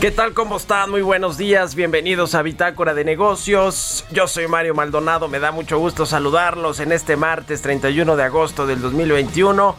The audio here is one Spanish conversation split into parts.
¿Qué tal? ¿Cómo están? Muy buenos días. Bienvenidos a Bitácora de Negocios. Yo soy Mario Maldonado. Me da mucho gusto saludarlos en este martes 31 de agosto del 2021.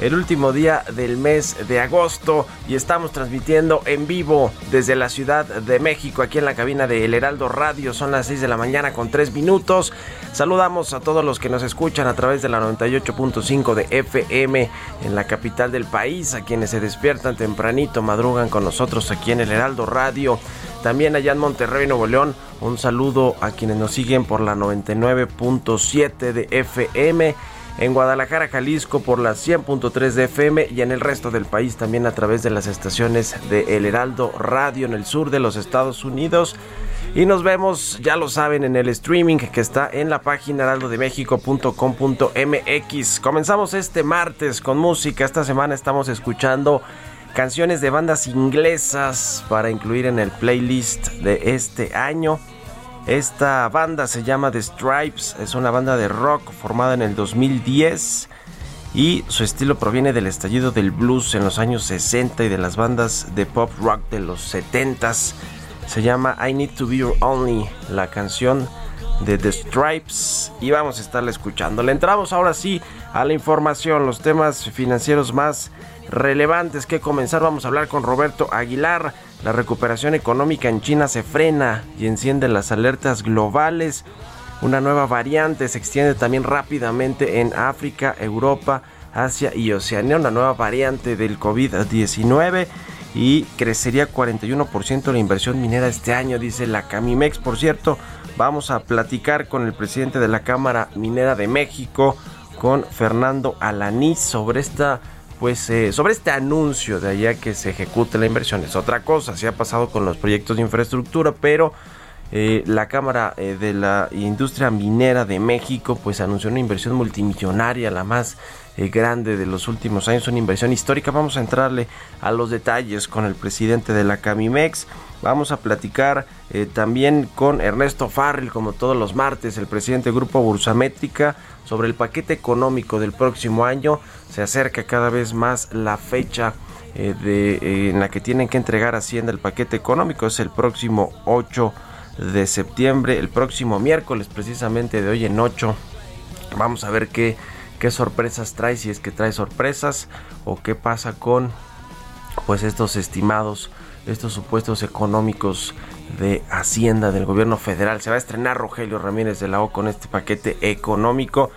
El último día del mes de agosto y estamos transmitiendo en vivo desde la Ciudad de México aquí en la cabina de El Heraldo Radio. Son las 6 de la mañana con 3 minutos. Saludamos a todos los que nos escuchan a través de la 98.5 de FM en la capital del país, a quienes se despiertan tempranito, madrugan con nosotros aquí en el Heraldo Radio. También allá en Monterrey, Nuevo León, un saludo a quienes nos siguen por la 99.7 de FM. En Guadalajara, Jalisco por la 100.3 de FM y en el resto del país también a través de las estaciones de El Heraldo Radio en el sur de los Estados Unidos. Y nos vemos, ya lo saben, en el streaming que está en la página heraldodemexico.com.mx. Comenzamos este martes con música. Esta semana estamos escuchando canciones de bandas inglesas para incluir en el playlist de este año. Esta banda se llama The Stripes, es una banda de rock formada en el 2010 y su estilo proviene del estallido del blues en los años 60 y de las bandas de pop rock de los 70s. Se llama I Need to Be Your Only, la canción de The Stripes y vamos a estarla escuchando. Le entramos ahora sí a la información, los temas financieros más relevantes que comenzar. Vamos a hablar con Roberto Aguilar. La recuperación económica en China se frena y enciende las alertas globales. Una nueva variante se extiende también rápidamente en África, Europa, Asia y Oceanía. Una nueva variante del COVID-19 y crecería 41% la inversión minera este año, dice la Camimex. Por cierto, vamos a platicar con el presidente de la Cámara Minera de México, con Fernando Alaniz, sobre esta pues eh, sobre este anuncio de allá que se ejecute la inversión es otra cosa, se ha pasado con los proyectos de infraestructura, pero eh, la Cámara eh, de la Industria Minera de México pues anunció una inversión multimillonaria, la más grande de los últimos años, una inversión histórica. Vamos a entrarle a los detalles con el presidente de la Camimex. Vamos a platicar eh, también con Ernesto Farrell, como todos los martes, el presidente del Grupo Bursamétrica, sobre el paquete económico del próximo año. Se acerca cada vez más la fecha eh, de, eh, en la que tienen que entregar Hacienda el paquete económico. Es el próximo 8 de septiembre, el próximo miércoles, precisamente de hoy en 8. Vamos a ver qué, qué sorpresas trae, si es que trae sorpresas o qué pasa con pues estos estimados, estos supuestos económicos de Hacienda del gobierno federal. Se va a estrenar Rogelio Ramírez de la O con este paquete económico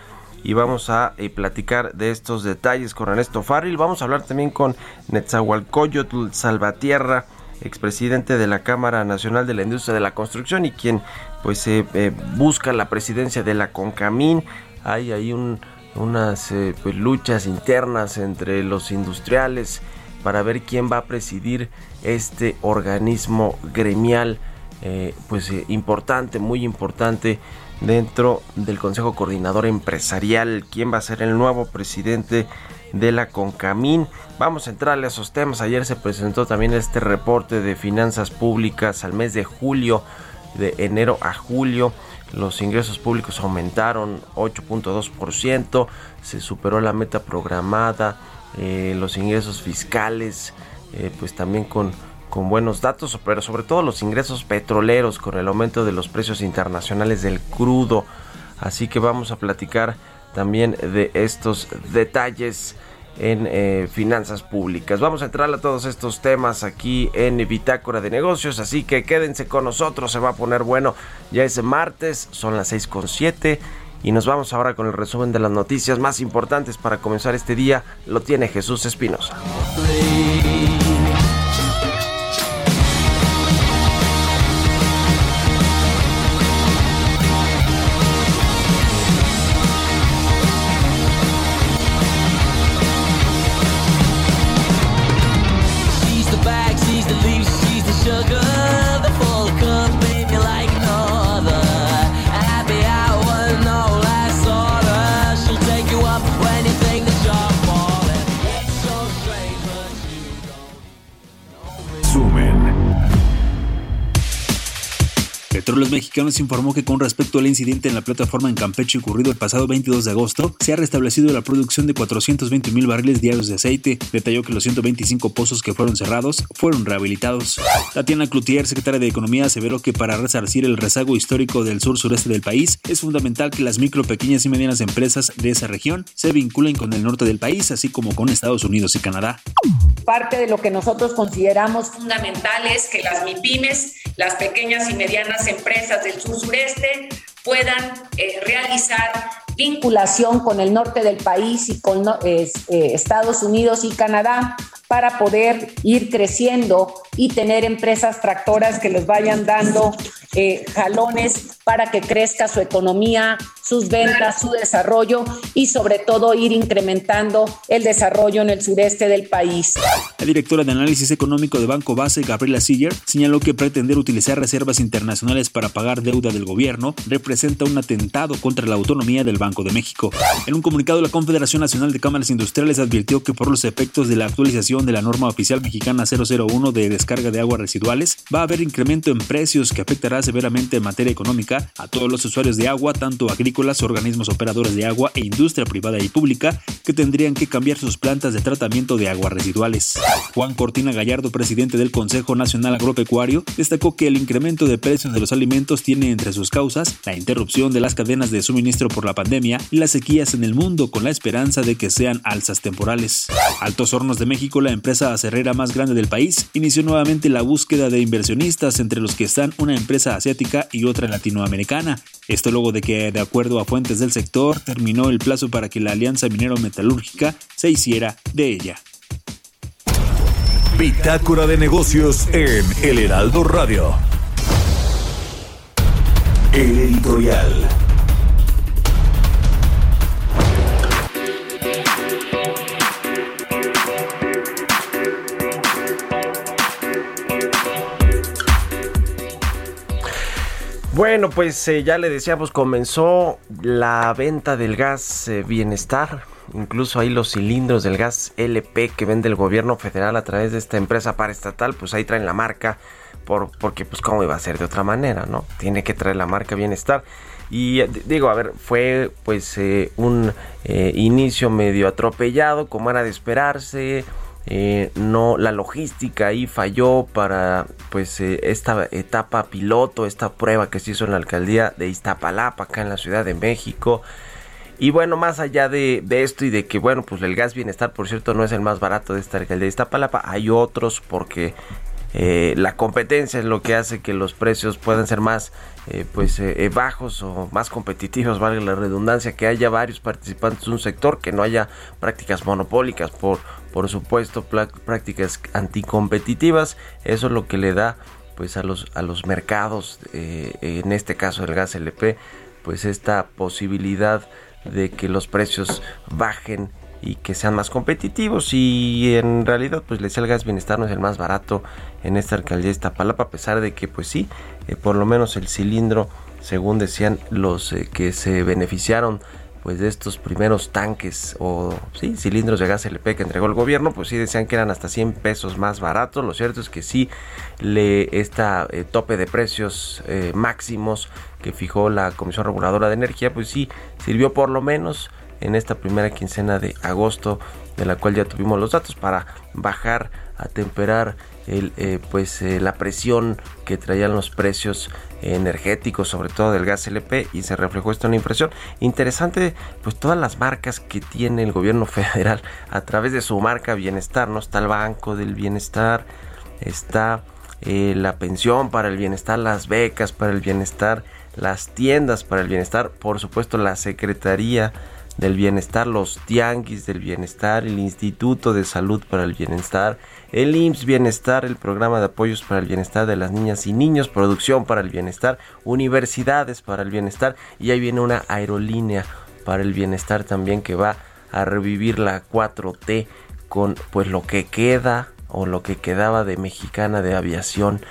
y vamos a eh, platicar de estos detalles con Ernesto Farril. Vamos a hablar también con Netzahualcoyotl Salvatierra, expresidente de la Cámara Nacional de la Industria de la Construcción y quien pues eh, busca la presidencia de la CONCAMIN. Hay ahí un, unas eh, pues, luchas internas entre los industriales para ver quién va a presidir este organismo gremial, eh, pues eh, importante, muy importante dentro del Consejo Coordinador Empresarial, quién va a ser el nuevo presidente de la CONCAMIN. Vamos a entrarle a esos temas. Ayer se presentó también este reporte de finanzas públicas al mes de julio, de enero a julio. Los ingresos públicos aumentaron 8.2%, se superó la meta programada, eh, los ingresos fiscales, eh, pues también con, con buenos datos, pero sobre todo los ingresos petroleros con el aumento de los precios internacionales del crudo. Así que vamos a platicar también de estos detalles en eh, finanzas públicas. Vamos a entrar a todos estos temas aquí en Bitácora de Negocios, así que quédense con nosotros, se va a poner bueno. Ya es martes, son las 6.7 y nos vamos ahora con el resumen de las noticias más importantes para comenzar este día. Lo tiene Jesús Espinosa. Petróleos Mexicanos informó que con respecto al incidente en la plataforma en Campeche ocurrido el pasado 22 de agosto, se ha restablecido la producción de 420 mil barriles diarios de aceite. Detalló que los 125 pozos que fueron cerrados fueron rehabilitados. Tatiana Cloutier, secretaria de Economía, aseveró que para resarcir el rezago histórico del sur-sureste del país, es fundamental que las micro, pequeñas y medianas empresas de esa región se vinculen con el norte del país, así como con Estados Unidos y Canadá. Parte de lo que nosotros consideramos fundamental es que las MIPIMES, las pequeñas y medianas empresas del sur sureste puedan eh, realizar vinculación con el norte del país y con eh, Estados Unidos y Canadá para poder ir creciendo y tener empresas tractoras que les vayan dando eh, jalones para que crezca su economía, sus ventas, su desarrollo y sobre todo ir incrementando el desarrollo en el sureste del país. La directora de análisis económico de Banco Base, Gabriela Siller, señaló que pretender utilizar reservas internacionales para pagar deuda del gobierno representa un atentado contra la autonomía del Banco de México. En un comunicado, la Confederación Nacional de Cámaras Industriales advirtió que por los efectos de la actualización de la norma oficial mexicana 001 de descarga de aguas residuales, va a haber incremento en precios que afectará severamente en materia económica a todos los usuarios de agua, tanto agrícolas, organismos operadores de agua e industria privada y pública, que tendrían que cambiar sus plantas de tratamiento de aguas residuales. Juan Cortina Gallardo, presidente del Consejo Nacional Agropecuario, destacó que el incremento de precios de los alimentos tiene entre sus causas la interrupción de las cadenas de suministro por la pandemia y las sequías en el mundo con la esperanza de que sean alzas temporales. Altos Hornos de México, la empresa acerrera más grande del país, inició nuevamente la búsqueda de inversionistas entre los que están una empresa asiática y otra latinoamericana. Esto luego de que, de acuerdo a fuentes del sector, terminó el plazo para que la Alianza Minero Metalúrgica se hiciera de ella. Bitácora de negocios en El Heraldo Radio. El editorial. Bueno, pues eh, ya le decíamos, comenzó la venta del gas eh, bienestar. Incluso ahí los cilindros del gas LP que vende el gobierno federal a través de esta empresa paraestatal, pues ahí traen la marca, por, porque pues cómo iba a ser de otra manera, ¿no? Tiene que traer la marca bienestar. Y eh, digo, a ver, fue pues un inicio medio atropellado, como era de esperarse. Eh, no la logística ahí falló para pues eh, esta etapa piloto esta prueba que se hizo en la alcaldía de Iztapalapa acá en la Ciudad de México. Y bueno más allá de, esto y de que bueno pues el gas bienestar por cierto no es el más barato de esta alcaldía de Iztapalapa hay otros porque eh, la competencia es lo que hace que los precios puedan ser más pues bajos o más competitivos, valga la redundancia, que haya varios participantes de un sector, que no haya prácticas monopólicas por por supuesto prácticas anticompetitivas eso es lo que le da pues a los a los mercados eh, en este caso el gas LP pues esta posibilidad de que los precios bajen y que sean más competitivos. Y en realidad pues el gas bienestar no es el más barato en esta alcaldía de Iztapalapa a pesar de que pues sí eh, por lo menos el cilindro según decían los eh, que se beneficiaron pues de estos primeros tanques o sí, cilindros de gas LP que entregó el gobierno, pues sí decían que eran hasta 100 pesos más baratos. Lo cierto es que sí, le esta eh, tope de precios eh, máximos que fijó la Comisión Reguladora de Energía, pues sí sirvió por lo menos en esta primera quincena de agosto, de la cual ya tuvimos los datos para bajar a temperar eh, pues la presión que traían los precios energéticos, sobre todo del gas LP, y se reflejó esto en la impresión. Interesante, pues todas las marcas que tiene el gobierno federal a través de su marca Bienestar, ¿no? Está el Banco del Bienestar, está eh, la pensión para el bienestar, las becas para el bienestar, las tiendas para el bienestar, por supuesto la Secretaría del Bienestar, los tianguis del bienestar, el Instituto de Salud para el Bienestar, el IMSS Bienestar, el Programa de Apoyos para el Bienestar de las Niñas y Niños, Producción para el Bienestar, Universidades para el Bienestar y ahí viene una aerolínea para el bienestar también que va a revivir la 4T con pues lo que queda o lo que quedaba de mexicana de aviación.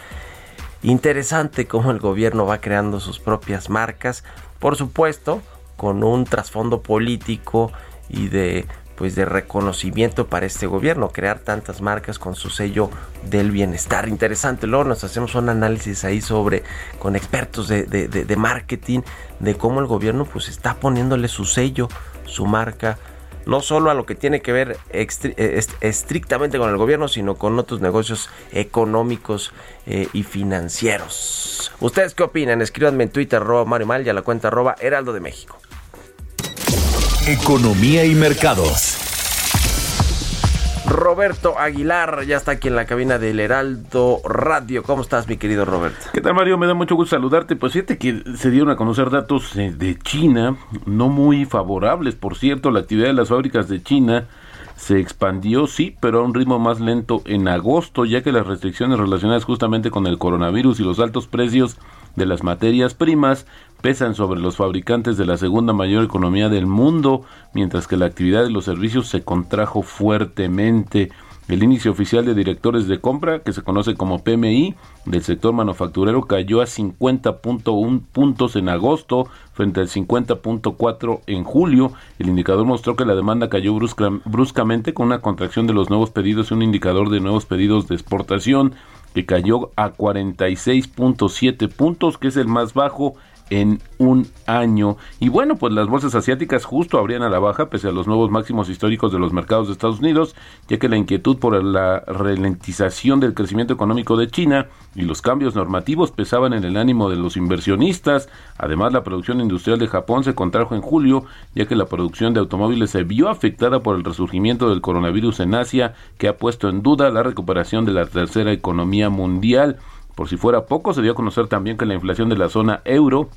Interesante cómo el gobierno va creando sus propias marcas, por supuesto, con un trasfondo político y de pues de reconocimiento para este gobierno, crear tantas marcas con su sello del bienestar. Interesante, luego nos hacemos un análisis ahí sobre, con expertos de, de, marketing, de cómo el gobierno pues está poniéndole su sello, su marca, no solo a lo que tiene que ver eh, estrictamente con el gobierno, sino con otros negocios económicos eh, y financieros. ¿Ustedes qué opinan? Escríbanme en Twitter, arroba Mario Mal y a la cuenta arroba Heraldo de México. Economía y mercados. Roberto Aguilar ya está aquí en la cabina del Heraldo Radio. ¿Cómo estás, mi querido Roberto? ¿Qué tal, Mario? Me da mucho gusto saludarte. Pues fíjate que se dieron a conocer datos eh, de China, no muy favorables. Por cierto, la actividad de las fábricas de China se expandió, sí, pero a un ritmo más lento en agosto, ya que las restricciones relacionadas justamente con el coronavirus y los altos precios de las materias primas pesan sobre los fabricantes de la segunda mayor economía del mundo, mientras que la actividad de los servicios se contrajo fuertemente. El índice oficial de directores de compra, que se conoce como PMI, del sector manufacturero cayó a 50.1 puntos en agosto frente al 50.4 en julio. El indicador mostró que la demanda cayó bruscamente con una contracción de los nuevos pedidos y un indicador de nuevos pedidos de exportación que cayó a 46.7 puntos, que es el más bajo en un año. Y bueno, pues las bolsas asiáticas justo abrían a la baja pese a los nuevos máximos históricos de los mercados de Estados Unidos, ya que la inquietud por la ralentización del crecimiento económico de China y los cambios normativos pesaban en el ánimo de los inversionistas. Además, la producción industrial de Japón se contrajo en julio, ya que la producción de automóviles se vio afectada por el resurgimiento del coronavirus en Asia, que ha puesto en duda la recuperación de la tercera economía mundial. Por si fuera poco, se dio a conocer también que la inflación de la zona euro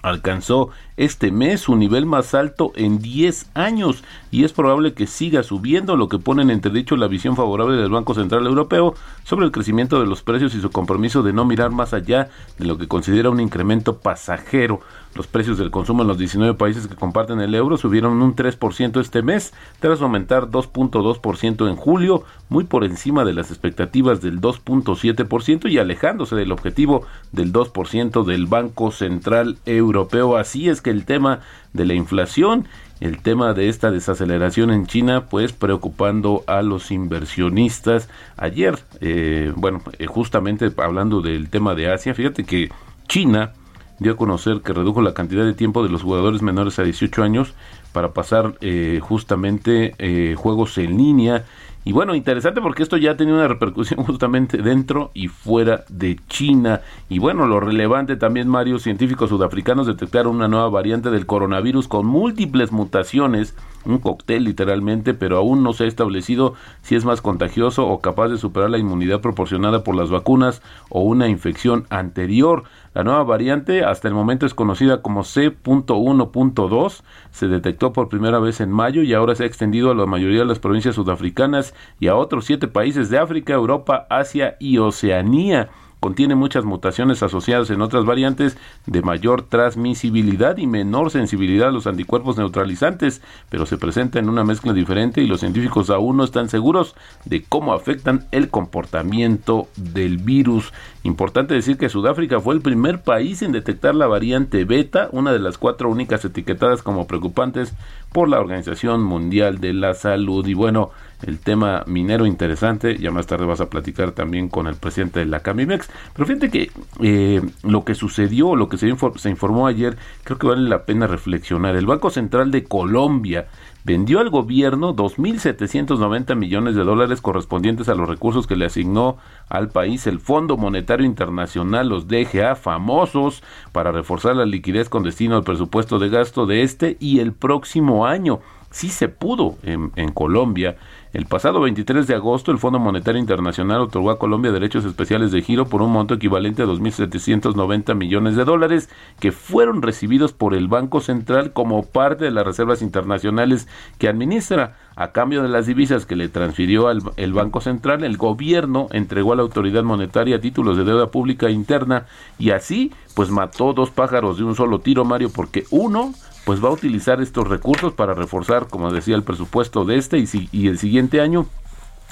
alcanzó este mes su nivel más alto en 10 años y es probable que siga subiendo, lo que pone en entredicho la visión favorable del Banco Central Europeo sobre el crecimiento de los precios y su compromiso de no mirar más allá de lo que considera un incremento pasajero. Los precios del consumo en los 19 países que comparten el euro subieron un 3% este mes, tras aumentar 2.2% en julio, muy por encima de las expectativas del 2.7% y alejándose del objetivo del 2% del Banco Central Europeo. Así es que el tema de la inflación el tema de esta desaceleración en China, pues preocupando a los inversionistas. Ayer, eh, bueno, eh, justamente hablando del tema de Asia, fíjate que China dio a conocer que redujo la cantidad de tiempo de los jugadores menores a 18 años para pasar eh, justamente eh, juegos en línea. Y bueno, interesante porque esto ya ha tenido una repercusión justamente dentro y fuera de China. Y bueno, lo relevante también, Mario, científicos sudafricanos detectaron una nueva variante del coronavirus con múltiples mutaciones, un cóctel literalmente, pero aún no se ha establecido si es más contagioso o capaz de superar la inmunidad proporcionada por las vacunas o una infección anterior. La nueva variante hasta el momento es conocida como C.1.2, se detectó por primera vez en mayo y ahora se ha extendido a la mayoría de las provincias sudafricanas y a otros siete países de África, Europa, Asia y Oceanía. Contiene muchas mutaciones asociadas en otras variantes de mayor transmisibilidad y menor sensibilidad a los anticuerpos neutralizantes, pero se presenta en una mezcla diferente y los científicos aún no están seguros de cómo afectan el comportamiento del virus. Importante decir que Sudáfrica fue el primer país en detectar la variante beta, una de las cuatro únicas etiquetadas como preocupantes por la Organización Mundial de la Salud. Y bueno, el tema minero interesante, ya más tarde vas a platicar también con el presidente de la Camimex. Pero fíjate que eh, lo que sucedió, lo que se, se informó ayer, creo que vale la pena reflexionar. El Banco Central de Colombia vendió al gobierno 2.790 millones de dólares correspondientes a los recursos que le asignó al país el Fondo Monetario Internacional, los DGA famosos, para reforzar la liquidez con destino al presupuesto de gasto de este y el próximo año. Sí se pudo en, en Colombia el pasado 23 de agosto, el Fondo Monetario Internacional otorgó a Colombia derechos especiales de giro por un monto equivalente a 2.790 millones de dólares que fueron recibidos por el Banco Central como parte de las reservas internacionales que administra. A cambio de las divisas que le transfirió al, Banco Central, el gobierno entregó a la autoridad monetaria títulos de deuda pública interna y así pues mató dos pájaros de un solo tiro, Mario, porque uno pues va a utilizar estos recursos para reforzar, como decía, el presupuesto de este y, y el siguiente año.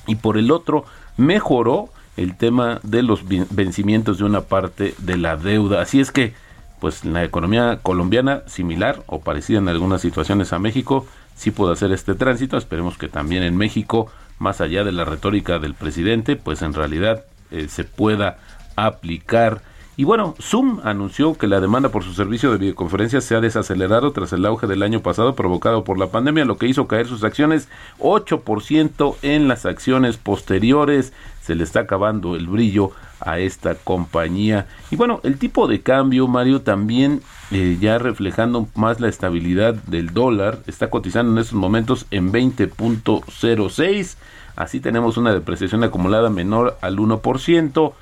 Y por el otro, mejoró el tema de los vencimientos de una parte de la deuda. Así es que, pues la economía colombiana, similar o parecida en algunas situaciones a México, sí puede hacer este tránsito. Esperemos que también en México, más allá de la retórica del presidente, pues en realidad eh, se pueda aplicar y bueno, Zoom anunció que la demanda por su servicio de videoconferencia se ha desacelerado tras el auge del año pasado provocado por la pandemia, lo que hizo caer sus acciones 8% en las acciones posteriores. Se le está acabando el brillo a esta compañía. Y bueno, el tipo de cambio, Mario, también eh, ya reflejando más la estabilidad del dólar, está cotizando en estos momentos en 20.06. Así tenemos una depreciación acumulada menor al 1%.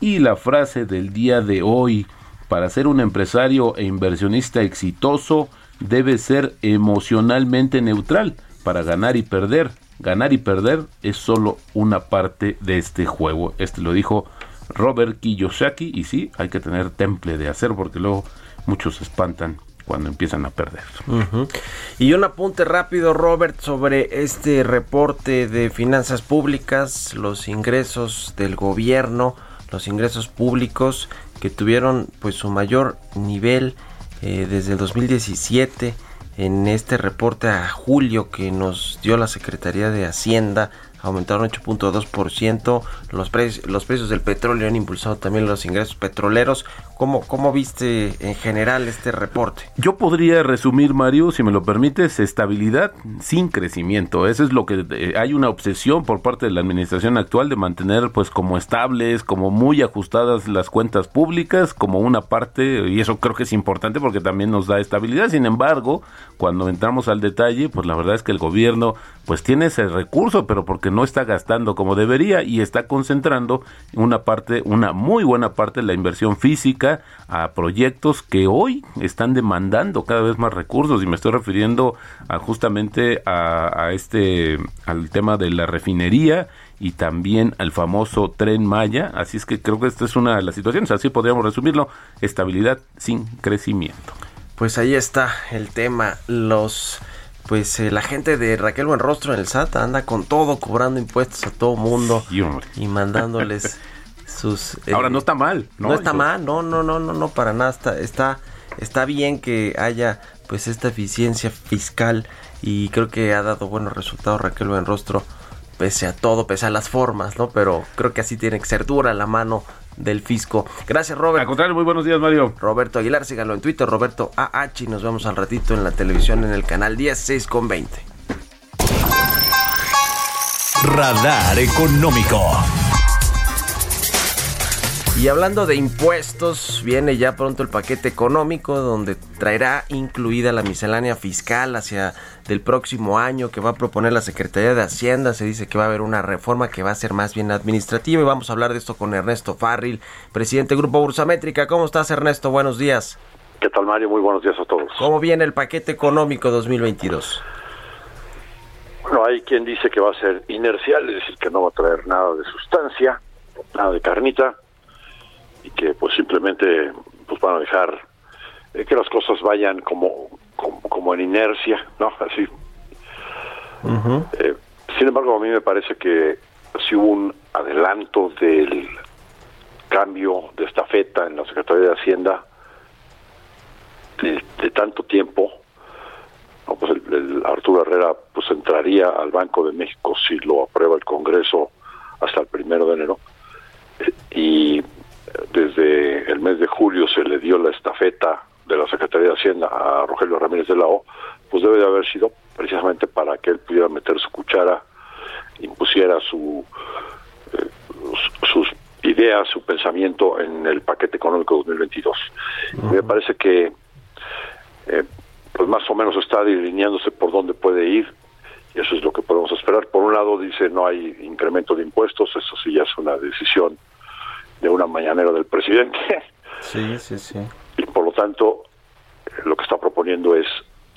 Y la frase del día de hoy, para ser un empresario e inversionista exitoso, debe ser emocionalmente neutral para ganar y perder. Ganar y perder es solo una parte de este juego. Este lo dijo Robert Kiyosaki y sí, hay que tener temple de hacer porque luego muchos se espantan cuando empiezan a perder. Y un apunte rápido, Robert, sobre este reporte de finanzas públicas, los ingresos del gobierno los ingresos públicos que tuvieron pues su mayor nivel eh, desde el 2017 en este reporte a julio que nos dio la Secretaría de Hacienda aumentaron 8.2%. Los, precios, los precios del petróleo han impulsado también los ingresos petroleros. ¿Cómo, ¿Cómo viste en general este reporte? Yo podría resumir, Mario, si me lo permites, estabilidad sin crecimiento. Eso es lo que eh, hay una obsesión por parte de la administración actual de mantener pues como estables, como muy ajustadas las cuentas públicas, como una parte, y eso creo que es importante porque también nos da estabilidad. Sin embargo, cuando entramos al detalle, pues la verdad es que el gobierno pues tiene ese recurso, pero porque no está gastando como debería y está concentrando una parte, una muy buena parte de la inversión física a proyectos que hoy están demandando cada vez más recursos. Y me estoy refiriendo a justamente a, a este al tema de la refinería y también al famoso tren Maya, así es que creo que esta es una de las situaciones, así podríamos resumirlo, estabilidad sin crecimiento. Pues ahí está el tema, los pues eh, la gente de Raquel Buenrostro en el SAT anda con todo, cobrando impuestos a todo mundo y mandándoles sus... Eh, Ahora no está mal, ¿no? está mal, no, no, no, no, no, para nada, está, está, está bien que haya pues esta eficiencia fiscal y creo que ha dado buenos resultados Raquel Buenrostro pese a todo, pese a las formas, ¿no? Pero creo que así tiene que ser dura la mano del fisco. Gracias, Robert. Al contrario, muy buenos días, Mario. Roberto Aguilar, síganlo en Twitter, Roberto AH, y nos vemos al ratito en la televisión en el canal 16 con 20. Radar Económico. Y hablando de impuestos, viene ya pronto el paquete económico donde traerá incluida la miscelánea fiscal hacia del próximo año que va a proponer la Secretaría de Hacienda. Se dice que va a haber una reforma que va a ser más bien administrativa y vamos a hablar de esto con Ernesto Farril, presidente del Grupo Bursamétrica. ¿Cómo estás Ernesto? Buenos días. ¿Qué tal Mario? Muy buenos días a todos. ¿Cómo viene el paquete económico 2022? Bueno, hay quien dice que va a ser inercial, es decir, que no va a traer nada de sustancia, nada de carnita y que pues simplemente pues van a dejar eh, que las cosas vayan como, como, como en inercia, ¿no? Así. Eh, sin embargo, a mí me parece que si hubo un adelanto del cambio de estafeta en la Secretaría de Hacienda de, de tanto tiempo. No, pues el, el Arturo Herrera pues entraría al Banco de México si lo aprueba el Congreso hasta el primero de enero. Desde el mes de julio se le dio la estafeta de la Secretaría de Hacienda a Rogelio Ramírez de la O, pues debe de haber sido precisamente para que él pudiera meter su cuchara, impusiera su eh, su- sus ideas, su pensamiento en el paquete económico 2022. Me parece que eh, pues más o menos está delineándose por dónde puede ir y eso es lo que podemos esperar. Por un lado dice no hay incremento de impuestos, eso sí ya es una decisión de una mañanera del presidente Sí, sí, sí. y por lo tanto lo que está proponiendo es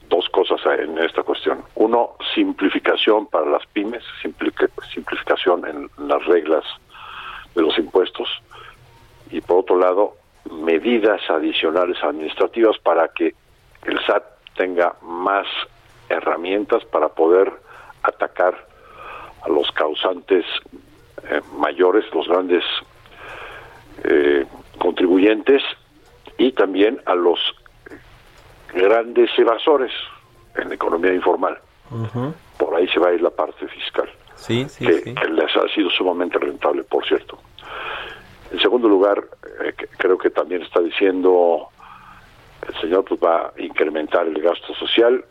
dos cosas en esta cuestión. Uno, simplificación para las pymes, simplificación en las reglas de los impuestos y por otro lado, medidas adicionales administrativas para que el SAT tenga más herramientas para poder atacar a los causantes eh, mayores, los grandes eh, contribuyentes y también a los grandes evasores en la economía informal. Por ahí se va a ir la parte fiscal, Sí, sí, que, sí. que les ha sido sumamente rentable, por cierto. En segundo lugar, eh, que- creo que también está diciendo el señor pues va a incrementar el gasto social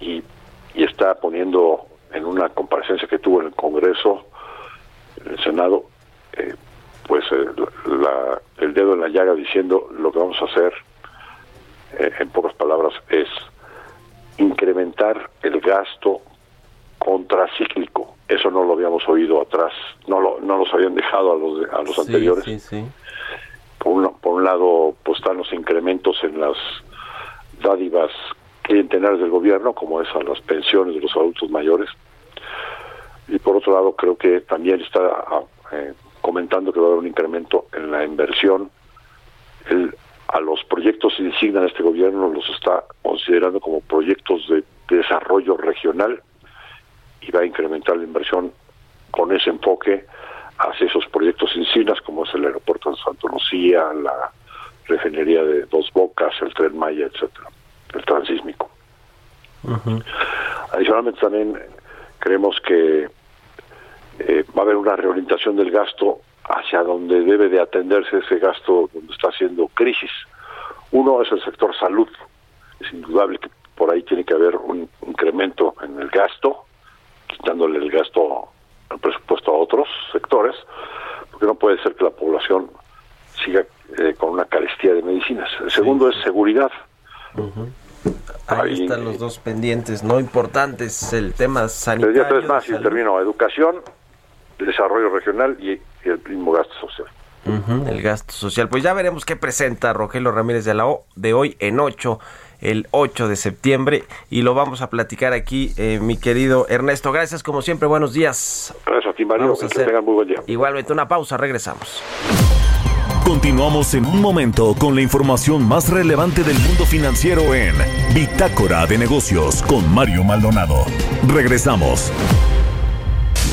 y, y está poniendo en una comparecencia que tuvo en el Congreso, en el Senado, eh, pues eh, la- el dedo en la llaga diciendo lo que vamos a hacer, eh, en pocas palabras, es incrementar el gasto contracíclico. Eso no lo habíamos oído atrás, no lo, no los habían dejado a los, a los Sí, anteriores. sí, sí. Por, un, por un lado, pues están los incrementos en las dádivas clientelares del gobierno, como es a las pensiones de los adultos mayores. Y por otro lado, creo que también está ah, eh, comentando que va a haber un incremento en la inversión. El- a los proyectos que designan este gobierno los está considerando como proyectos de desarrollo regional y va a incrementar la inversión con ese enfoque hacia esos proyectos insignias como es el aeropuerto de Santa Lucía, la refinería de Dos Bocas, el Tren Maya, etcétera, el transísmico. Adicionalmente también creemos que eh, va a haber una reorientación del gasto hacia donde debe de atenderse ese gasto donde está haciendo crisis. Uno es el sector salud. Es indudable que por ahí tiene que haber un incremento en el gasto, quitándole el gasto, el presupuesto a otros sectores, porque no puede ser que la población siga eh, con una carestía de medicinas. El segundo es seguridad. Ahí Ahí- están los dos pendientes, no importantes, el tema Te sanitario. diría tres más y salud. termino. Educación, desarrollo regional y, el mismo gasto social. El gasto social. Pues ya veremos qué presenta Rogelio Ramírez de la O de hoy en 8, el 8 de septiembre, y lo vamos a platicar aquí, eh, mi querido Ernesto. Gracias, como siempre, buenos días. Gracias a ti, Mario. Vamos a que hacer tengan muy buen día. igualmente una pausa, regresamos. Continuamos en un momento con la información más relevante del mundo financiero en Bitácora de Negocios con Mario Maldonado. Regresamos.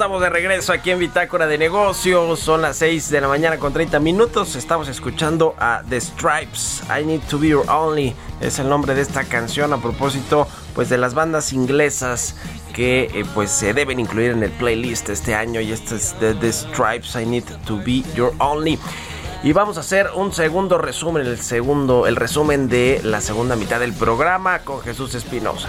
Estamos de regreso aquí en Bitácora de Negocios. Son las 6 de la mañana con 30 minutos. Estamos escuchando a The Stripes. I Need to Be Your Only. Es el nombre de esta canción a propósito pues de las bandas inglesas que eh, pues se deben incluir en el playlist este año. Y este es de The Stripes. I Need to Be Your Only. Y vamos a hacer un segundo resumen, el segundo, el resumen de la segunda mitad del programa con Jesús Espinosa.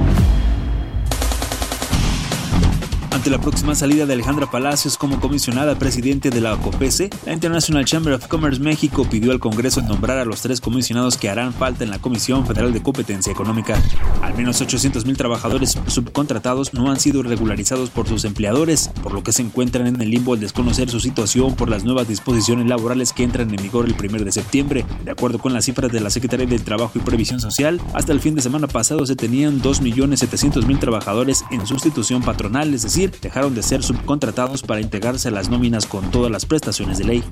Ante la próxima salida de Alejandra Palacios como comisionada presidente de la COPESE, la International Chamber of Commerce México pidió al Congreso nombrar a los tres comisionados que harán falta en la Comisión Federal de Competencia Económica. Al menos 800 mil trabajadores subcontratados no han sido regularizados por sus empleadores, por lo que se encuentran en el limbo al desconocer su situación por las nuevas disposiciones laborales que entran en vigor el 1 de septiembre. De acuerdo con las cifras de la Secretaría del Trabajo y Previsión Social, hasta el fin de semana pasado se tenían 2.700.000 trabajadores en sustitución patronal, es decir, dejaron de ser subcontratados para integrarse a las nóminas con todas las prestaciones de ley.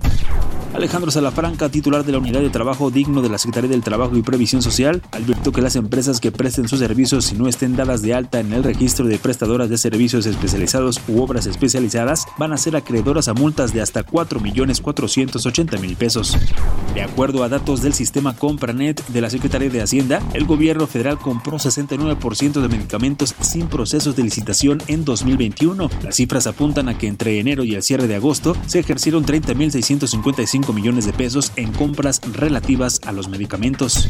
Alejandro Salafranca, titular de la Unidad de Trabajo Digno de la Secretaría del Trabajo y Previsión Social, advirtió que las empresas que presten sus servicios y no estén dadas de alta en el registro de prestadoras de servicios especializados u obras especializadas van a ser acreedoras a multas de hasta 4.480.000 pesos. De acuerdo a datos del sistema Compranet de la Secretaría de Hacienda, el gobierno federal compró 69% de medicamentos sin procesos de licitación en 2021. Las cifras apuntan a que entre enero y el cierre de agosto se ejercieron 30.655 millones de pesos en compras relativas a los medicamentos.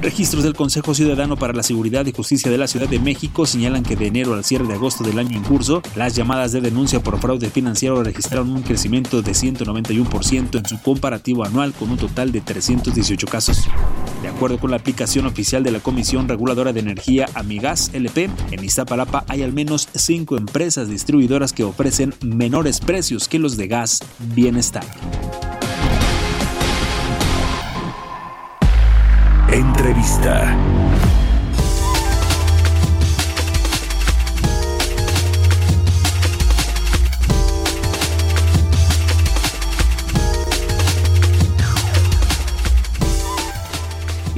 Registros del Consejo Ciudadano para la Seguridad y Justicia de la Ciudad de México señalan que de enero al cierre de agosto del año en curso, las llamadas de denuncia por fraude financiero registraron un crecimiento de 191% en su comparativo anual con un total de 318 casos. De acuerdo con la aplicación oficial de la Comisión Reguladora de Energía Amigas LP, en Iztapalapa hay al menos cinco empresas distribuidoras que ofrecen menores precios que los de gas bienestar. Entrevista.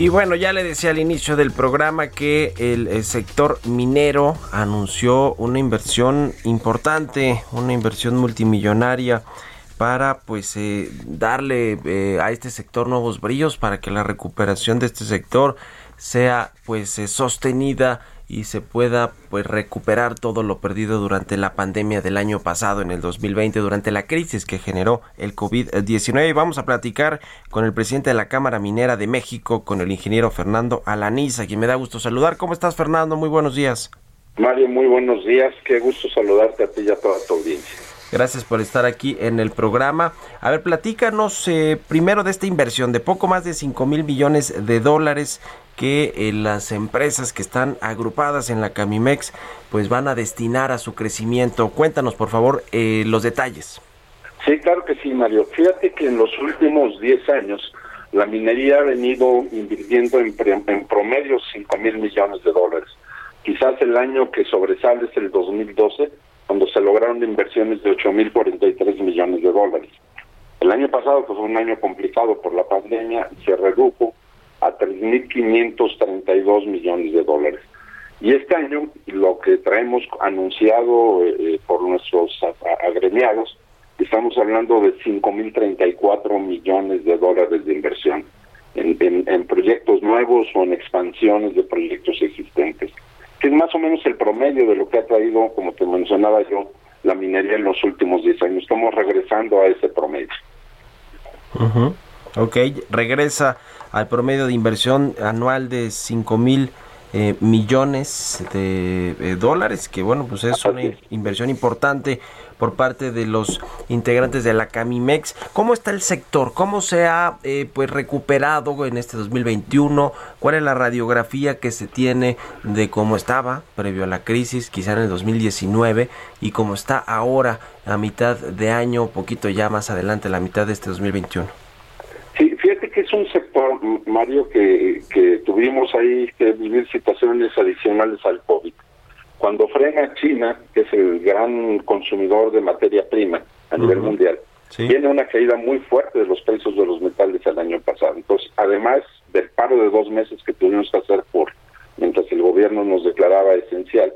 Y bueno, ya le decía al inicio del programa que el, sector minero anunció una inversión importante, una inversión multimillonaria para pues eh, darle eh, a este sector nuevos brillos para que la recuperación de este sector sea pues eh, sostenida y se pueda pues recuperar todo lo perdido durante la pandemia del año pasado en el 2020 durante la crisis que generó el COVID-19 y vamos a platicar con el presidente de la Cámara Minera de México con el ingeniero Fernando Alaniza quien me da gusto saludar. ¿Cómo estás Fernando? Muy buenos días. Mario, muy buenos días. Qué gusto saludarte a ti y a toda tu audiencia. Gracias por estar aquí en el programa. A ver, platícanos eh, primero de esta inversión de poco más de 5 mil millones de dólares que eh, las empresas que están agrupadas en la Camimex pues van a destinar a su crecimiento. Cuéntanos por favor eh, los detalles. Sí, claro que sí, Mario. Fíjate que en los últimos 10 años la minería ha venido invirtiendo en, en promedio 5 mil millones de dólares. Quizás el año que sobresale es el 2012 cuando se lograron inversiones de 8.043 millones de dólares. El año pasado, que fue un año complicado por la pandemia, se redujo a 3.532 millones de dólares. Y este año lo que traemos anunciado eh, por nuestros agremiados, estamos hablando de 5.034 millones de dólares de inversión en, en proyectos nuevos o en expansiones de proyectos existentes que es más o menos el promedio de lo que ha traído, como te mencionaba yo, la minería en los últimos 10 años. Estamos regresando a ese promedio. Uh Ok, regresa al promedio de inversión anual de 5 mil eh, millones de eh, dólares, que bueno, pues es una inversión importante por parte de los integrantes de la Camimex. ¿Cómo está el sector? ¿Cómo se ha eh, pues recuperado en este 2021? ¿Cuál es la radiografía que se tiene de cómo estaba previo a la crisis, quizá en el 2019, y cómo está ahora a mitad de año, poquito ya más adelante, la mitad de este 2021? Sí, fíjate que es un sector, Mario, que, que tuvimos ahí que vivir situaciones adicionales al COVID. Cuando frena China, que es el gran consumidor de materia prima a nivel mundial, tiene una caída muy fuerte de los precios de los metales el año pasado. Entonces, además del paro de dos meses que tuvimos que hacer por mientras el gobierno nos declaraba esencial,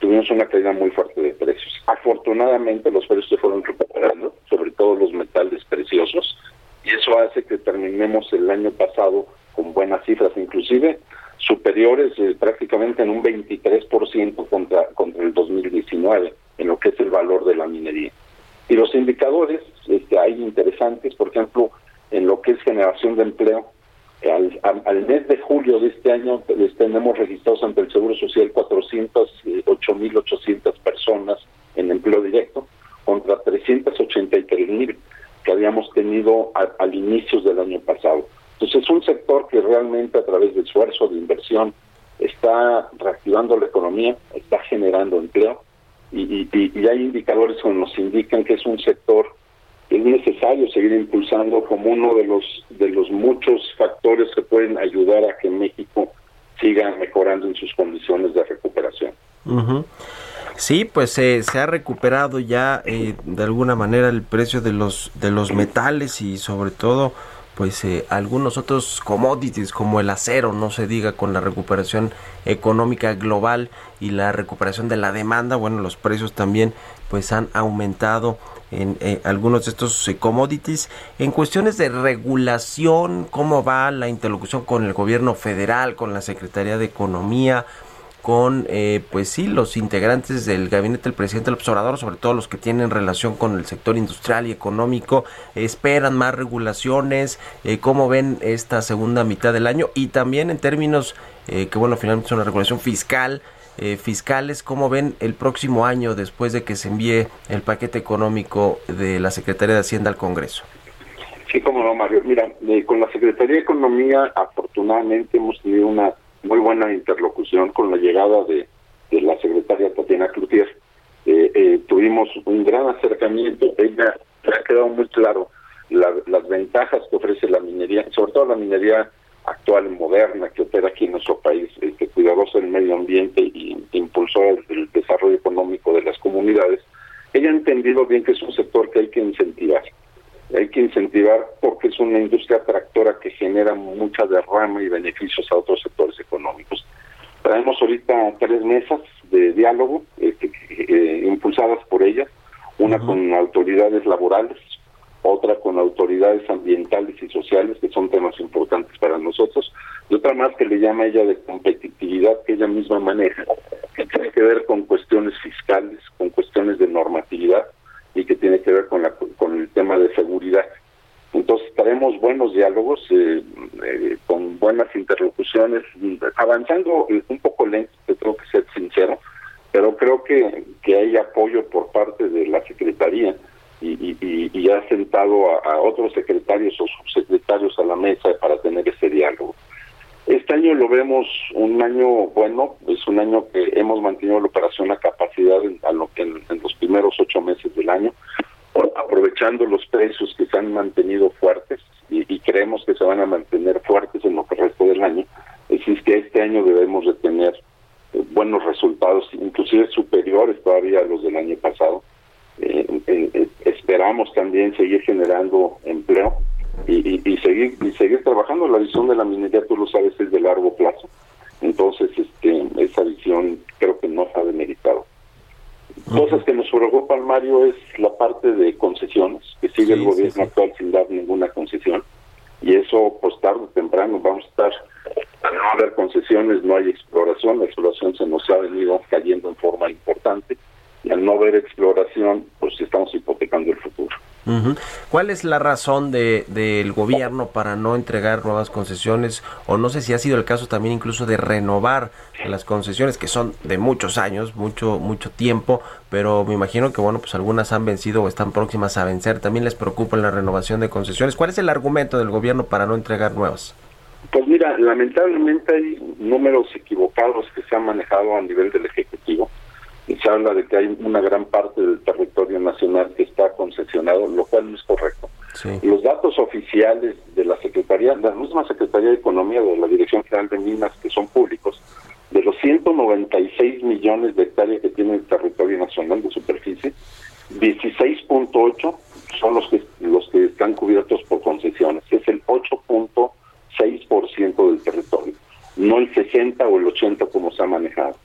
tuvimos una caída muy fuerte de precios. Afortunadamente los precios se fueron recuperando, sobre todo los metales preciosos, y eso hace que terminemos el año pasado con buenas cifras, inclusive superiores eh, prácticamente en un 23% contra, contra el 2019 en lo que es el valor de la minería. Y los indicadores este, hay interesantes, por ejemplo, en lo que es generación de empleo, al, al, mes de julio de este año les tenemos registrados ante el Seguro Social 408.800 personas en empleo directo contra 383.000 que habíamos tenido al inicio del año pasado. Entonces es un sector que realmente a través de esfuerzo de inversión está reactivando la economía, está generando empleo y, hay indicadores que nos indican que es un sector es necesario seguir impulsando como uno de los de los muchos factores que pueden ayudar a que México siga mejorando en sus condiciones de recuperación. Sí, pues se ha recuperado ya eh, de alguna manera el precio de los de los metales y sobre todo pues eh, algunos otros commodities como el acero, no se diga con la recuperación económica global y la recuperación de la demanda, bueno, los precios también pues han aumentado en eh, algunos de estos eh, commodities. En cuestiones de regulación, ¿cómo va la interlocución con el gobierno federal, con la Secretaría de Economía? Con eh, pues sí los integrantes del gabinete del presidente del observador sobre todo los que tienen relación con el sector industrial y económico esperan más regulaciones eh, cómo ven esta segunda mitad del año y también en términos eh, que bueno finalmente es una regulación fiscal eh, fiscales cómo ven el próximo año después de que se envíe el paquete económico de la Secretaría de Hacienda al Congreso sí cómo no Mario. Mira con la Secretaría de Economía afortunadamente hemos tenido una muy buena interlocución con la llegada de, la secretaria Tatiana Cloutier. Eh, eh, tuvimos un gran acercamiento, ella ha quedado muy claro las ventajas que ofrece la minería, sobre todo la minería actual, moderna, que opera aquí en nuestro país, eh, que cuidadosa del medio ambiente y impulsora del desarrollo económico de las comunidades. Ella ha entendido bien que es un sector que hay que incentivar hay que incentivar porque es una industria tractora que genera mucha derrama y beneficios a otros sectores económicos. Traemos ahorita tres mesas de diálogo eh, eh, impulsadas por ella, una con autoridades laborales, otra con autoridades ambientales y sociales, que son temas importantes para nosotros, y otra más que le llama ella de competitividad, que ella misma maneja, que tiene que ver con cuestiones fiscales, con cuestiones de normatividad, y que tiene que ver con, la, de seguridad. Entonces tenemos buenos diálogos, eh, eh, con buenas interlocuciones, avanzando un poco lento, tengo que ser sincero, pero creo que, que hay apoyo por parte de la Secretaría y, ha sentado a, otros secretarios o subsecretarios a la mesa para tener ese diálogo. Este año lo vemos un año bueno, es un año que hemos mantenido la operación a capacidad en, lo que en, los primeros ocho meses del año, aprovechando los precios que se han mantenido fuertes y, creemos que se van a mantener fuertes en lo que resto del año. Es que este año debemos de tener eh, buenos resultados, inclusive superiores todavía a los del año pasado. Eh, eh, esperamos también seguir generando empleo y, y, seguir y seguir trabajando la visión de la minería tú lo sabes es de largo plazo entonces este esa visión creo que no se ha demeritado cosas que nos preocupan Mario es la parte de concesiones que sigue el gobierno actual sin dar ninguna concesión y eso pues tarde o temprano vamos a estar no haber concesiones no hay exploración la exploración se nos ha venido cayendo en forma importante y al no haber exploración pues estamos hipotecando el futuro ¿Cuál es la razón de, del gobierno para no entregar nuevas concesiones? O no sé si ha sido el caso también incluso de renovar las concesiones que son de muchos años, mucho mucho tiempo, pero me imagino que bueno, pues algunas han vencido o están próximas a vencer. También les preocupa la renovación de concesiones. ¿Cuál es el argumento del gobierno para no entregar nuevas? Pues mira, lamentablemente hay números equivocados que se han manejado a nivel del Ejecutivo se habla de que hay una gran parte del territorio nacional que está concesionado, lo cual no es correcto. Los datos oficiales de la Secretaría, la misma Secretaría de Economía de la Dirección General de Minas, que son públicos, de los 196 millones de hectáreas que tiene el territorio nacional de superficie, 16.8 son los que los que están cubiertos por concesiones, es el 8.6% del territorio, no el 60 o el 80 como se ha manejado.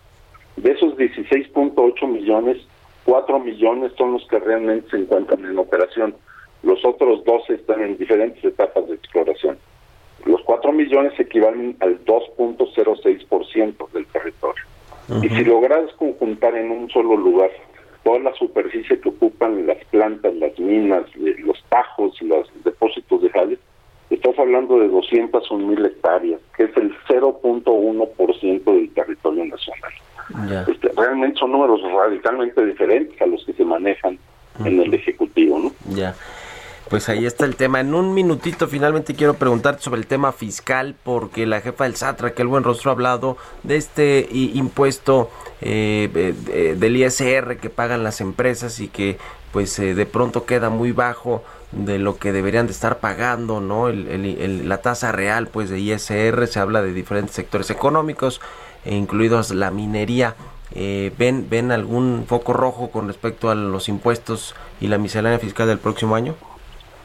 De esos 16.8 millones, 4 millones son los que realmente se encuentran en operación. Los otros 12 están en diferentes etapas de exploración. 4 millones equivalen al 2.06% del territorio. Y si logras conjuntar en un solo lugar toda la superficie que ocupan las plantas, las minas, eh, los tajos los depósitos de jales, estás hablando de 201 mil hectáreas, que es el 0.1% del territorio nacional. Este, realmente son números radicalmente diferentes a los que se manejan en el Ejecutivo, ¿no? Ya. Pues ahí está el tema. En un minutito finalmente quiero preguntarte sobre el tema fiscal porque la jefa del SATRA, que el buen rostro ha hablado de este impuesto eh, eh, del ISR que pagan las empresas y que pues eh, de pronto queda muy bajo de lo que deberían de estar pagando, ¿no? la tasa real pues de ISR, se habla de diferentes sectores económicos, incluidos la minería. ¿ven, ¿Ven algún foco rojo con respecto a los impuestos y la miscelánea fiscal del próximo año?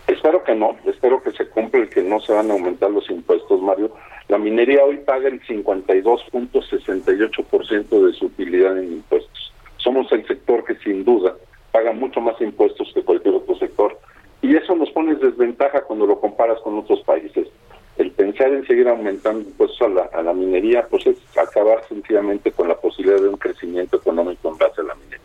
Espero que no, espero que se cumpla el que no se van a aumentar los impuestos, Mario. La minería hoy paga el 52.68% de su utilidad en impuestos. Somos el sector que sin duda paga mucho más impuestos que cualquier otro sector. Y eso nos pone en desventaja cuando lo comparas con otros países. El pensar en seguir aumentando impuestos a la, a la minería, pues es acabar sencillamente con la posibilidad de un crecimiento económico en base a la minería.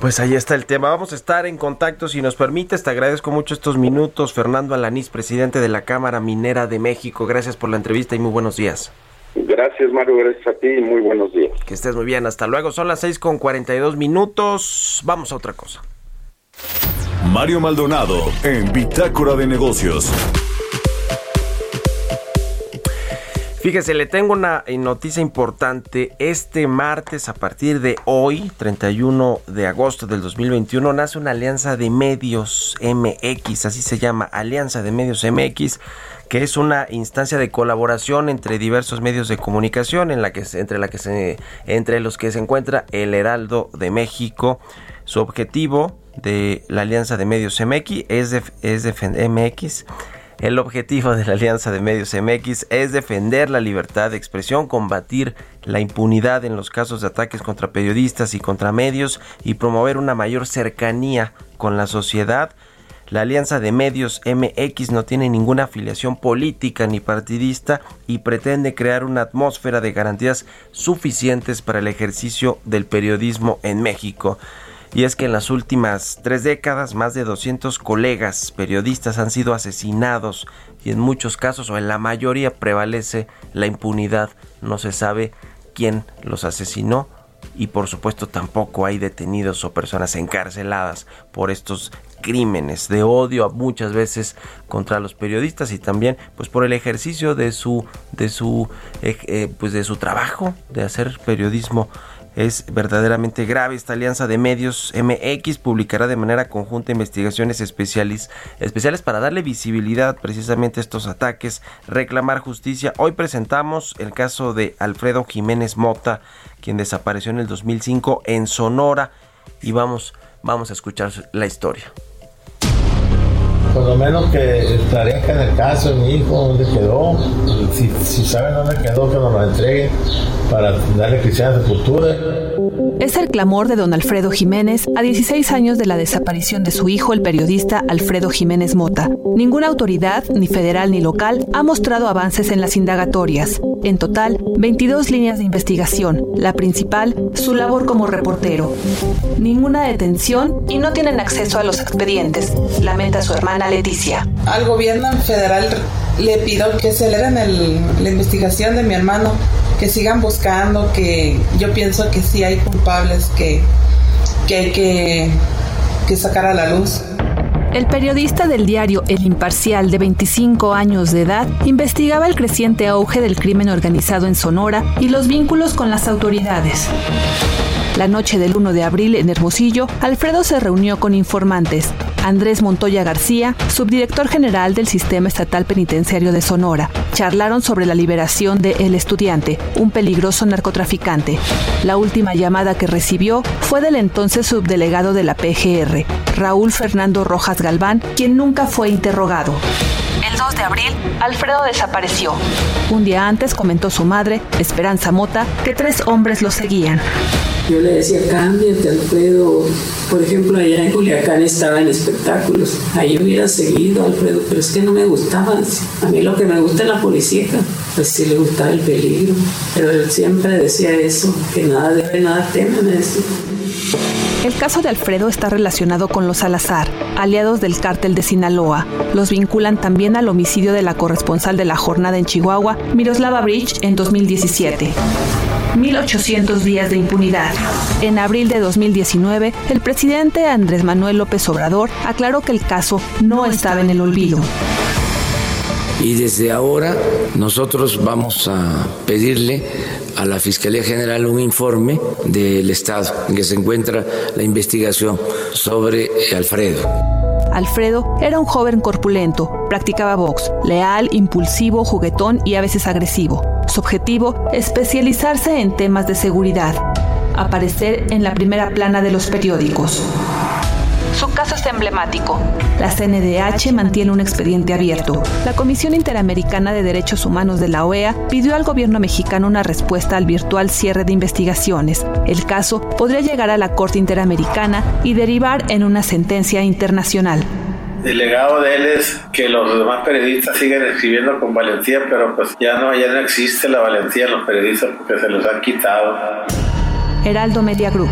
Pues ahí está el tema. Vamos a estar en contacto si nos permites. Te agradezco mucho estos minutos. Fernando Alanís, presidente de la Cámara Minera de México. Gracias por la entrevista y muy buenos días. Gracias, Mario. Gracias a ti y muy buenos días. Que estés muy bien. Hasta luego. Son las 6 con 42 minutos. Vamos a otra cosa. Mario Maldonado en Bitácora de Negocios. Fíjese, le tengo una noticia importante. Este martes, a partir de hoy, 31 de agosto del 2021, nace una alianza de medios MX, así se llama, Alianza de Medios MX, que es una instancia de colaboración entre diversos medios de comunicación, en la que entre la que se, entre los que se encuentra El Heraldo de México. Su objetivo de la Alianza de Medios MX es, MX el objetivo de la Alianza de Medios MX es defender la libertad de expresión, combatir la impunidad en los casos de ataques contra periodistas y contra medios y promover una mayor cercanía con la sociedad. La Alianza de Medios MX no tiene ninguna afiliación política ni partidista y pretende crear una atmósfera de garantías suficientes para el ejercicio del periodismo en México. Y es que en las últimas tres décadas más de 200 colegas periodistas han sido asesinados y en muchos casos o en la mayoría prevalece la impunidad. No se sabe quién los asesinó y por supuesto tampoco hay detenidos o personas encarceladas por estos crímenes de odio muchas veces contra los periodistas y también pues por el ejercicio de su de su eh, eh, pues de su trabajo de hacer periodismo es verdaderamente grave. Esta alianza de medios MX publicará de manera conjunta investigaciones especiales, especiales para darle visibilidad precisamente a estos ataques, reclamar justicia. Hoy presentamos el caso de Alfredo Jiménez Mota, quien desapareció en el 2005 en Sonora y vamos, vamos a escuchar la historia por lo menos que en el caso de mi hijo, dónde quedó, si, saben dónde quedó, que nos lo entreguen para darle sepultura. Es el clamor de don Alfredo Jiménez a 16 años de la desaparición de su hijo, el periodista Alfredo Jiménez Mota. Ninguna autoridad, ni federal ni local, ha mostrado avances en las indagatorias. En total, 22 líneas de investigación, la principal, su labor como reportero. Ninguna detención y no tienen acceso a los expedientes, lamenta su hermana Leticia. Al gobierno federal le pido que aceleren la investigación de mi hermano, que sigan buscando, que yo pienso que sí hay culpables que, que hay que, que sacar a la luz. El periodista del diario El Imparcial, de 25 años de edad, investigaba el creciente auge del crimen organizado en Sonora y los vínculos con las autoridades. La noche del 1 de abril en Hermosillo, Alfredo se reunió con informantes. Andrés Montoya García, subdirector general del Sistema Estatal Penitenciario de Sonora, charlaron sobre la liberación de El Estudiante, un peligroso narcotraficante. La última llamada que recibió fue del entonces subdelegado de la PGR, Raúl Fernando Rojas Galván, quien nunca fue interrogado. El 2 de abril, Alfredo desapareció. Un día antes comentó su madre, Esperanza Mota, que tres hombres lo seguían. Yo le decía, cámbiate, Alfredo. Por ejemplo, allá en Culiacán estaba en espectáculos. Ahí hubiera seguido, Alfredo, pero es que no me gustaba. A mí lo que me gusta es la policía, pues sí le gustaba el peligro. Pero él siempre decía eso, que nada debe, nada teme, me decía. El caso de Alfredo está relacionado con los Salazar, aliados del cártel de Sinaloa. Los vinculan también al homicidio de la corresponsal de la jornada en Chihuahua, Miroslava Bridge, en 2017. 1800 días de impunidad. En abril de 2019, el presidente Andrés Manuel López Obrador aclaró que el caso no estaba en el olvido. Y desde ahora nosotros vamos a pedirle a la Fiscalía General un informe del Estado en que se encuentra la investigación sobre Alfredo. Alfredo era un joven corpulento, practicaba box, leal, impulsivo, juguetón y a veces agresivo. Su objetivo, especializarse en temas de seguridad, aparecer en la primera plana de los periódicos. Su caso es emblemático. La CNDH mantiene un expediente abierto. La Comisión Interamericana de Derechos Humanos de la OEA pidió al gobierno mexicano una respuesta al virtual cierre de investigaciones. El caso podría llegar a la Corte Interamericana y derivar en una sentencia internacional. El legado de él es que los demás periodistas siguen escribiendo con valentía, pero pues ya no, ya no existe la valentía de los periodistas porque se los han quitado. Heraldo Media Group.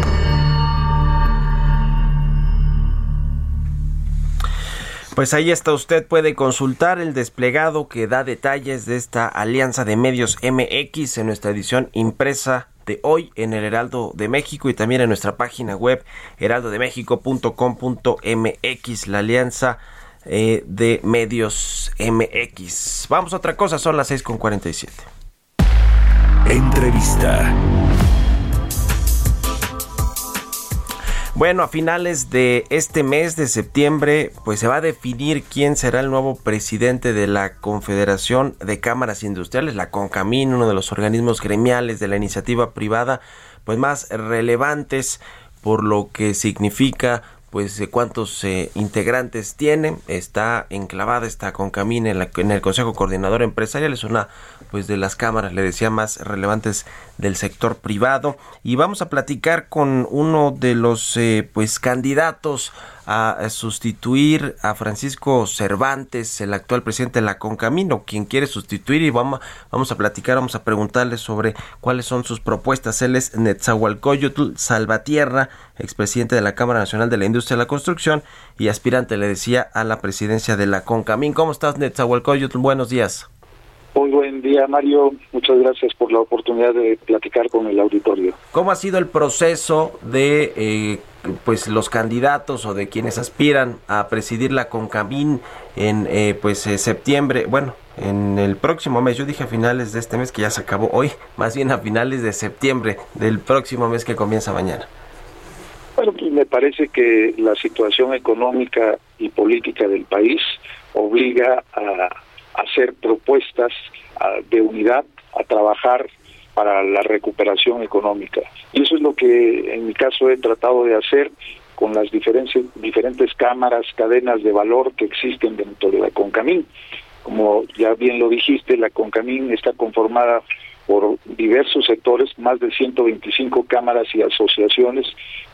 Pues ahí está, usted puede consultar el desplegado que da detalles de esta alianza de medios MX en nuestra edición impresa de hoy en el Heraldo de México y también en nuestra página web heraldodemexico.com.mx, la alianza eh, de medios MX. Vamos a otra cosa, son las 6.47. Entrevista. Bueno, a finales de este mes de septiembre, pues se va a definir quién será el nuevo presidente de la Confederación de Cámaras Industriales, la CONCAMIN, uno de los organismos gremiales de la iniciativa privada, pues más relevantes por lo que significa pues de cuántos eh, integrantes tiene, está enclavada esta Concamín en, en el Consejo Coordinador Empresarial, es una pues de las cámaras, le decía, más relevantes del sector privado y vamos a platicar con uno de los eh, pues candidatos a sustituir a Francisco Cervantes, el actual presidente de la Concamino, quien quiere sustituir y vamos, vamos a platicar, vamos a preguntarle sobre cuáles son sus propuestas. Él es Netzahualcoyotl Salvatierra, expresidente de la Cámara Nacional de la Industria de la Construcción y aspirante, le decía, a la presidencia de la Concamín. ¿Cómo estás, Netzahualcoyotl? Buenos días. Muy buen día, Mario. Muchas gracias por la oportunidad de platicar con el auditorio. ¿Cómo ha sido el proceso de eh, pues los candidatos o de quienes aspiran a presidir la Concamín en eh, pues eh, septiembre? Bueno, en el próximo mes. Yo dije a finales de este mes que ya se acabó hoy, más bien a finales de septiembre del próximo mes que comienza mañana. Bueno, pues me parece que la situación económica y política del país obliga a hacer propuestas de unidad, a trabajar para la recuperación económica. Y eso es lo que en mi caso he tratado de hacer con las diferentes, diferentes cámaras, cadenas de valor que existen dentro de la CONCAMIN. Como ya bien lo dijiste, la CONCAMIN está conformada por diversos sectores, más de 125 cámaras y asociaciones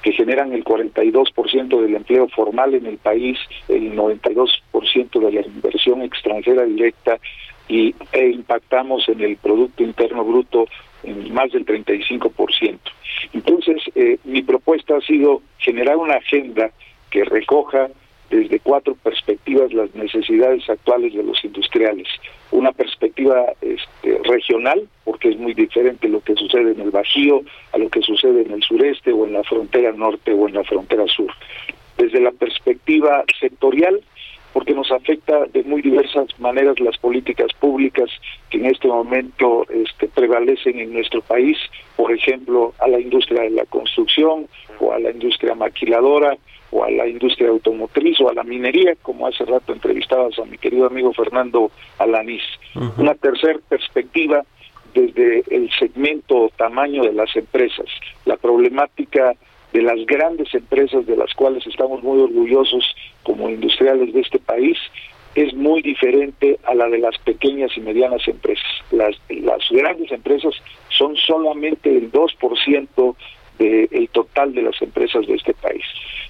que generan el 42% del empleo formal en el país, el 92% de la inversión extranjera directa y e impactamos en el Producto Interno Bruto en más del 35%. Entonces, eh, mi propuesta ha sido generar una agenda que recoja desde cuatro perspectivas las necesidades actuales de los industriales. Una perspectiva este, regional, porque es muy diferente lo que sucede en el Bajío a lo que sucede en el sureste o en la frontera norte o en la frontera sur. Desde la perspectiva sectorial, porque nos afecta de muy diversas maneras las políticas públicas que en este momento este, prevalecen en nuestro país, por ejemplo, a la industria de la construcción o a la industria maquiladora o a la industria automotriz o a la minería, como hace rato entrevistabas a mi querido amigo Fernando Alanís. Una tercera perspectiva desde el segmento tamaño de las empresas, la problemática de las grandes empresas de las cuales estamos muy orgullosos como industriales de este país, es muy diferente a la de las pequeñas y medianas empresas. Las, las grandes empresas son solamente el 2% del total de las empresas de este país.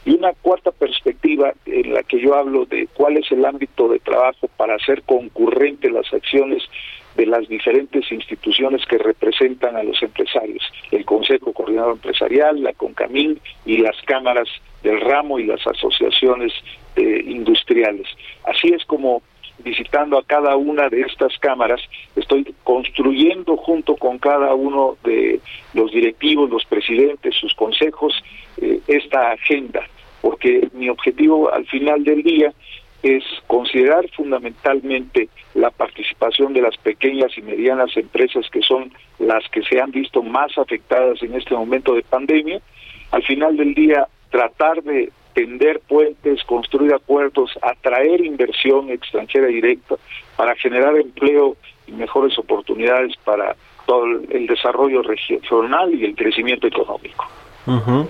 Y una cuarta perspectiva en la que yo hablo de cuál es el ámbito de trabajo para hacer concurrente las acciones de las diferentes instituciones que representan a los empresarios, el Consejo Coordinador Empresarial, la CONCAMIN y las cámaras del ramo y las asociaciones eh, industriales. Así es como visitando a cada una de estas cámaras, estoy construyendo junto con cada uno de los directivos, los presidentes, sus consejos, eh, esta agenda, porque mi objetivo al final del día es considerar fundamentalmente la participación de las pequeñas y medianas empresas que son las que se han visto más afectadas en este momento de pandemia. Al final del día, tratar de tender puentes, construir acuerdos, atraer inversión extranjera directa para generar empleo y mejores oportunidades para todo el desarrollo regional y el crecimiento económico. Uh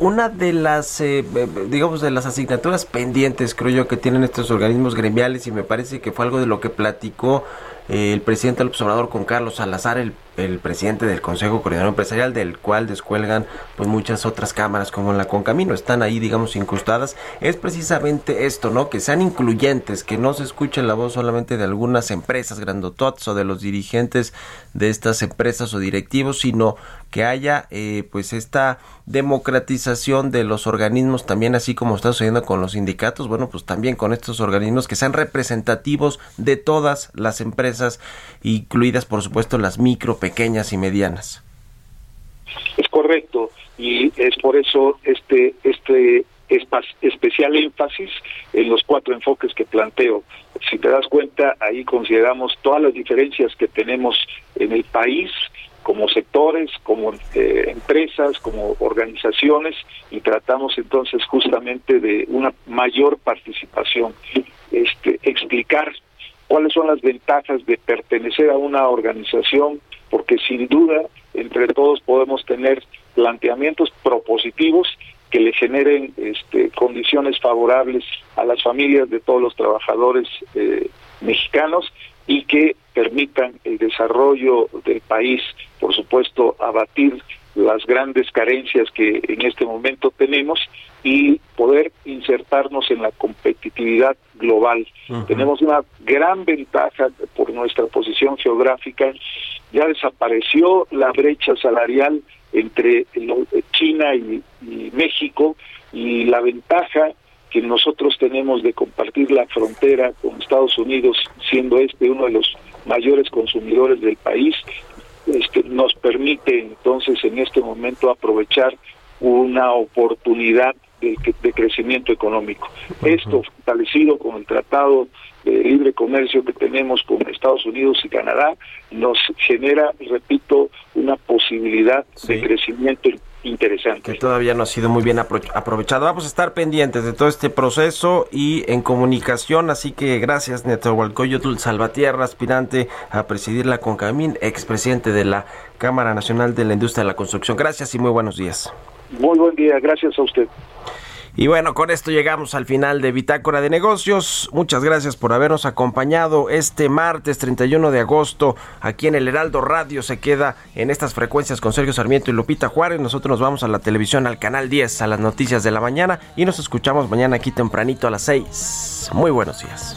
una de las, eh, digamos, de las asignaturas pendientes, creo yo, que tienen estos organismos gremiales, y me parece que fue algo de lo que platicó eh, el presidente del observador con Carlos Salazar, el, el, presidente del Consejo Coordinador Empresarial, del cual descuelgan pues muchas otras cámaras como la Concamino, están ahí digamos incrustadas, es precisamente esto, ¿no? Que sean incluyentes, que no se escuche la voz solamente de algunas empresas grandotots o de los dirigentes de estas empresas o directivos, sino que haya eh, pues esta democratización de los organismos también así como está sucediendo con los sindicatos, bueno pues también con estos organismos que sean representativos de todas las empresas, incluidas por supuesto las micro, pequeñas y medianas. Es correcto y es por eso este este especial énfasis en los cuatro enfoques que planteo. Si te das cuenta, ahí consideramos todas las diferencias que tenemos en el país, como sectores, como eh, empresas, como organizaciones y tratamos entonces justamente de una mayor participación, este, explicar cuáles son las ventajas de pertenecer a una organización, porque sin duda entre todos podemos tener planteamientos propositivos que le generen este, condiciones favorables a las familias de todos los trabajadores eh, mexicanos y que permitan el desarrollo del país, por supuesto, abatir las grandes carencias que en este momento tenemos y poder insertarnos en la competitividad global. Tenemos una gran ventaja por nuestra posición geográfica. Ya desapareció la brecha salarial entre China y México y la ventaja que nosotros tenemos de compartir la frontera con Estados Unidos, siendo este uno de los mayores consumidores del país, este, nos permite entonces en este momento aprovechar una oportunidad de, de crecimiento económico. Esto fortalecido con el tratado de libre comercio que tenemos con Estados Unidos y Canadá nos genera, repito, una posibilidad de crecimiento interesante. Que todavía no ha sido muy bien aprovechado. Vamos a estar pendientes de todo este proceso y en comunicación, así que gracias Nezahualcóyotl Salvatierra, aspirante a presidir la CONCAMIN, expresidente de la Cámara Nacional de la Industria de la Construcción. Gracias y muy buenos días. Muy buen día, gracias a usted. Y bueno, con esto llegamos al final de Bitácora de Negocios. Muchas gracias por habernos acompañado este martes 31 de agosto aquí en el Heraldo Radio. Se queda en estas frecuencias con Sergio Sarmiento y Lupita Juárez. Nosotros nos vamos a la televisión, al canal 10, a las noticias de la mañana y nos escuchamos mañana aquí tempranito a las 6. Muy buenos días.